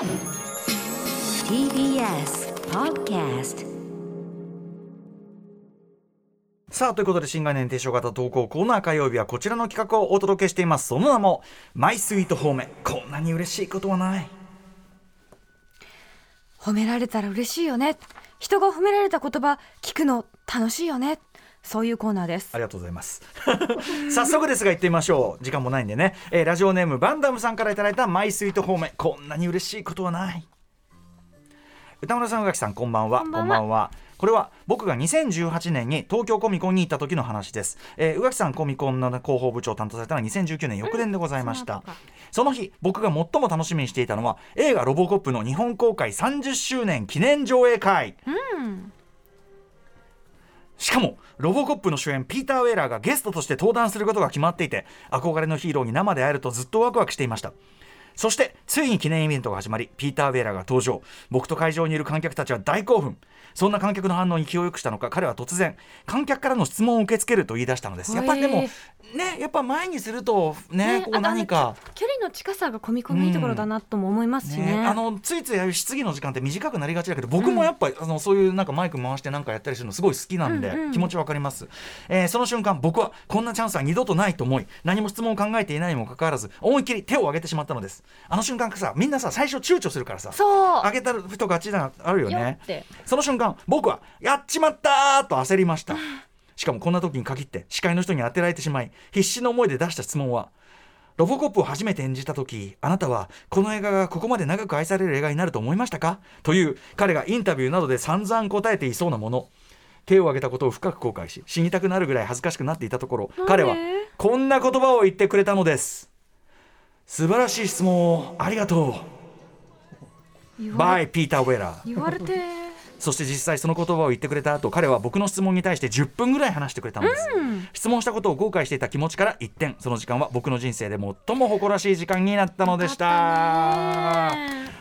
TBS Podcast さあということで新概念提唱型投稿コーナー火曜日はこちらの企画をお届けしています。その名も「マイスイートホーム」こんなに嬉しいことはない。褒められたら嬉しいよね。人が褒められた言葉聞くの楽しいよねそういうコーナーです。ありがとうございます。早速ですが行ってみましょう。時間もないんでね、えーラジオネームバンダムさんからいただいたマイスイートホームこんなに嬉しいことはない。歌村さん宇垣さんこんばんは。こんばんは。これは僕が2018年に東京コミコンに行った時の話です、えー、宇垣さんコミコンの広報部長を担当されたのは2019年翌年でございました、その日僕が最も楽しみにしていたのは映画「ロボコップ」の日本公開30周年記念上映会。うんしかもロボコップの主演ピーター・ウェーラーがゲストとして登壇することが決まっていて憧れのヒーローに生で会えるとずっとワクワクしていました。そしてついに記念イベントが始まりピーター・ウェーラーが登場。僕と会場にいる観客たちは大興奮。そんな観客の反応に気を良くしたのか彼は突然観客からの質問を受け付けると言い出したのです。やっぱりでもへねやっぱ前にするとねねこう何か距離の近さが込み込みいいところだなとも思いますしね,、ね、あのついついああいう質疑の時間って短くなりがちだけど僕もやっぱり、あのそういうなんかマイク回してなんかやったりするのすごい好きなんで、うんうん。気持ちわかります、えーその瞬間僕はこんなチャンスは二度とないと思い何も質問を考えていないにもかかわらず思いっきり手を挙げてしまったのです。あの瞬間さみんなさ最初躊躇するからさそう。挙げた人勝ちだあるよよねその瞬間僕はやっちまったーと焦りました。しかもこんな時に限って司会の人に当てられてしまい必死の思いで出した質問はロボコップを初めて演じた時あなたはこの映画がここまで長く愛される映画になると思いましたか？という彼がインタビューなどで散々答えていそうなもの。手を挙げたことを深く後悔し死にたくなるぐらい恥ずかしくなっていたところ。彼はこんな言葉を言ってくれたのです。素晴らしい質問をありがとう。バイピーター・ウェラー言われてそして実際その言葉を言ってくれた後彼は僕の質問に対して10分ぐらい話してくれたのです、質問したことを後悔していた気持ちから一転その時間は僕の人生で最も誇らしい時間になったのでした。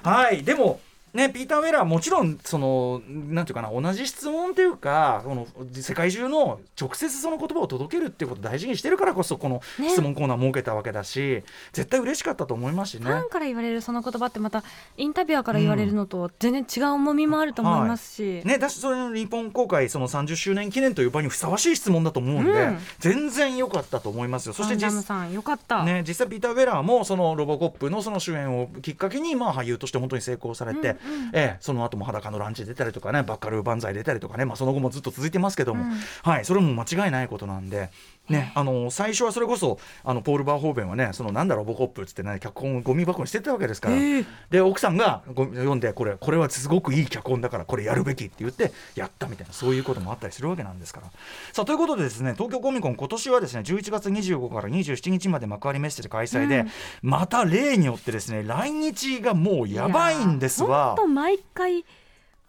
はいでもね、ピーター・ウェラーはもちろんそのなんていうかな同じ質問というかこの世界中の直接その言葉を届けるっていうことを大事にしてるからこそこのね。質問コーナー設けたわけだし、絶対嬉しかったと思いますしね。ファンから言われるその言葉ってまたインタビュアーから言われるのと全然違う重みもあると思いますし、ね、だしそれの日本公開その30周年記念という場にふさわしい質問だと思うんで、うん。全然良かったと思いますよ。そしてファンダム実,、さんよかった、ね、実際ピーター・ウェラーもそのロボコップのその主演をきっかけに、まあ、俳優として本当に成功されて、うんうんええその後も裸のランチ出たりとかねバッカルー万歳出たりとかね、まあ、その後もずっと続いてますけども、うんはい、それも間違いないことなんで。ね、あの最初はそれこそあのポール・バーホーベンはねそのなんだロボコップっつってね脚本をゴミ箱に捨ててたわけですから、ええ。で奥さんがご読んでこれこれはすごくいい脚本だからこれやるべきって言ってやったみたいなそういうこともあったりするわけなんですから。さあということでですね東京コミコン今年はですね11月25から27日まで幕張メッセで開催で、うん。また例によってですね来日がもうやばいんですわ。毎回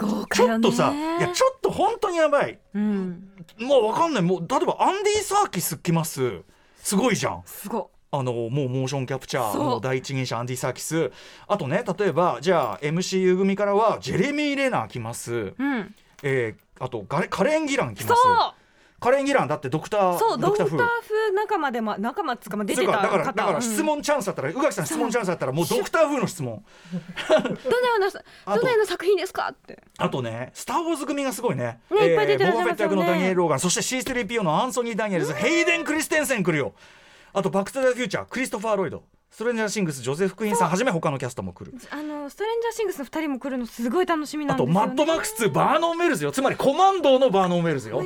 豪華ちょっとさいやちょっと本当にやばい。うん。もうわかんない。もう例えばアンディ・サーキス来ます。すごいじゃん。すごあのもうモーションキャプチャーの第一人者アンディ・サーキス。あとね例えばじゃあ MCU 組からはジェレミー・レナー来ます、うん。えーあとガレカレン・ギラン来そます。うカレン・ギランだってドクターそうドクター風風仲間でも仲間っつうかまあ出てただからだから質問チャンスだったら宇垣さん質問チャンスだったらもうドクター風の質問。どのようなどのような作品ですかって。あとね、スター・ウォーズ組がすごいね。ねいっぱい出てらっしゃいますよねボバフェット役のダニエル・ローガン、そして C3PO のアンソニー・ダニエルズ、ヘイデン・クリステンセン来るよ。あと、バック・トゥ・ザ・フューチャー、クリストファー・ロイド、ストレンジャー・シングス、ジョゼフ・クイーンさんはじめ他のキャストも来る。あのストレンジャーシングスの二人も来るのすごい楽しみなあと、んですよ、ね、マッドマックス2、バーノン・ウェルズよ。つまり、コマンドーのバーノン・ウェルズよ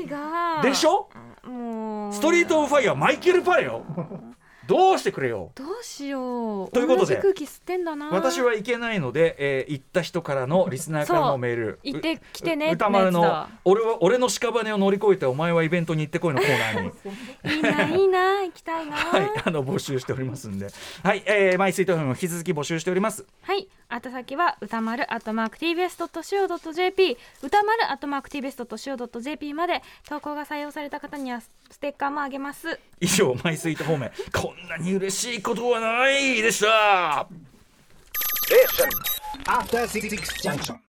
でしょ？もうストリート・オブ・ファイヤー、マイケル・パレよ。どうしてくれよ。どうしよう。ということで空気吸ってんだな。私は行けないので、えー行った人からのリスナーからのメール。行ってきてねう歌丸の俺は俺の屍を乗り越えてお前はイベントに行ってこいのコーナーに。いいないいな行きたいな。はい、あの募集しておりますんで、はい、えー、マイスイートフェム引き続き募集しております。はい、あと先は歌丸アットマーク TBS.CO.JP 歌丸アットマーク TBS.CO.JP まで投稿が採用された方にはステッカーもあげます以上、マイスイート方面、こんなに嬉しいことはないでした。After Six Junction.